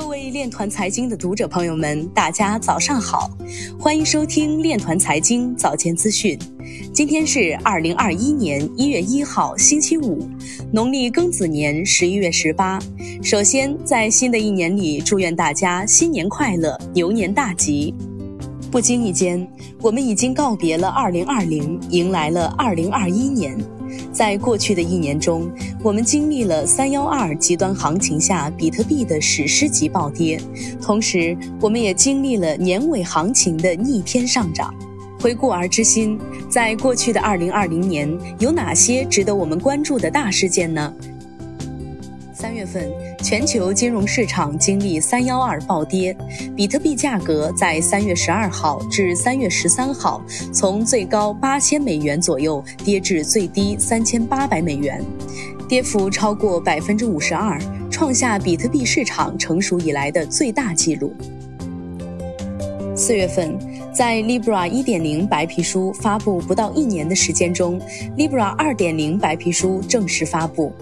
各位练团财经的读者朋友们，大家早上好，欢迎收听练团财经早间资讯。今天是二零二一年一月一号，星期五，农历庚子年十一月十八。首先，在新的一年里，祝愿大家新年快乐，牛年大吉。不经意间，我们已经告别了二零二零，迎来了二零二一年。在过去的一年中，我们经历了三幺二极端行情下比特币的史诗级暴跌，同时我们也经历了年尾行情的逆天上涨。回顾而知新，在过去的二零二零年，有哪些值得我们关注的大事件呢？三月份，全球金融市场经历“三幺二”暴跌，比特币价格在三月十二号至三月十三号从最高八千美元左右跌至最低三千八百美元，跌幅超过百分之五十二，创下比特币市场成熟以来的最大纪录。四月份，在 Libra 一点零白皮书发布不到一年的时间中，Libra 二点零白皮书正式发布。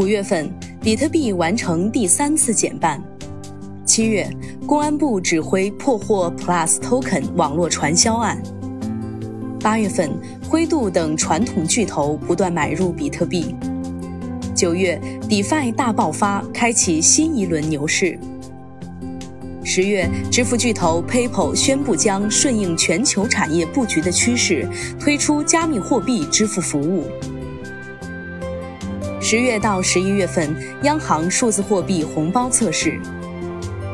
五月份，比特币完成第三次减半。七月，公安部指挥破获 Plus Token 网络传销案。八月份，灰度等传统巨头不断买入比特币。九月，DeFi 大爆发，开启新一轮牛市。十月，支付巨头 PayPal 宣布将顺应全球产业布局的趋势，推出加密货币支付服务。十月到十一月份，央行数字货币红包测试。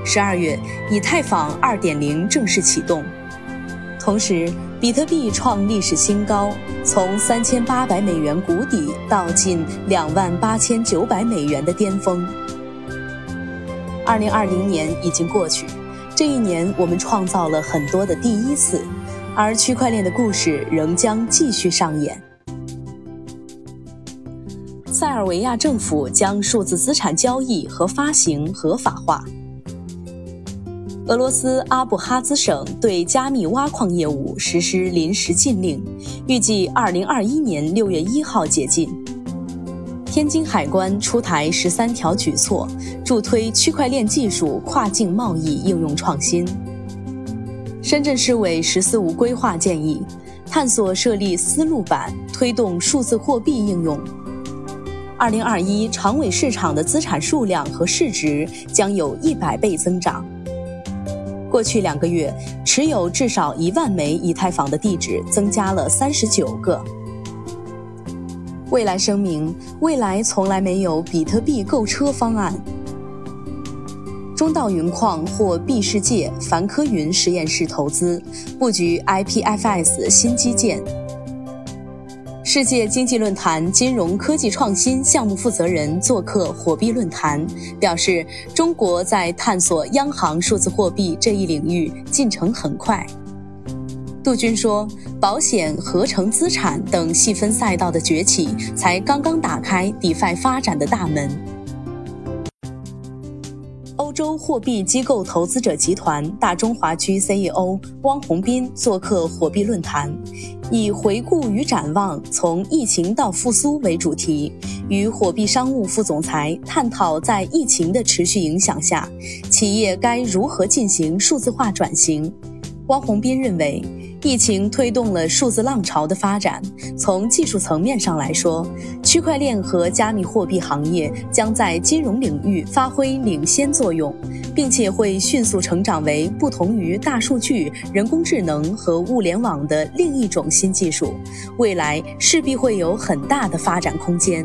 十二月，以太坊二点零正式启动。同时，比特币创历史新高，从三千八百美元谷底到近两万八千九百美元的巅峰。二零二零年已经过去，这一年我们创造了很多的第一次，而区块链的故事仍将继续上演。塞尔维亚政府将数字资产交易和发行合法化。俄罗斯阿布哈兹省对加密挖矿业务实施临时禁令，预计二零二一年六月一号解禁。天津海关出台十三条举措，助推区块链技术跨境贸易应用创新。深圳市委“十四五”规划建议，探索设立丝路版，推动数字货币应用。二零二一长尾市场的资产数量和市值将有一百倍增长。过去两个月，持有至少一万枚以太坊的地址增加了三十九个。未来声明：未来从来没有比特币购车方案。中道云矿获币世界梵科云实验室投资，布局 IPFS 新基建。世界经济论坛金融科技创新项目负责人做客火币论坛，表示中国在探索央行数字货币这一领域进程很快。杜军说，保险、合成资产等细分赛道的崛起才刚刚打开 DeFi 发展的大门。洲货币机构投资者集团大中华区 CEO 汪宏斌做客货币论坛，以“回顾与展望：从疫情到复苏”为主题，与货币商务副总裁探讨在疫情的持续影响下，企业该如何进行数字化转型。汪宏斌认为。疫情推动了数字浪潮的发展。从技术层面上来说，区块链和加密货币行业将在金融领域发挥领先作用，并且会迅速成长为不同于大数据、人工智能和物联网的另一种新技术。未来势必会有很大的发展空间。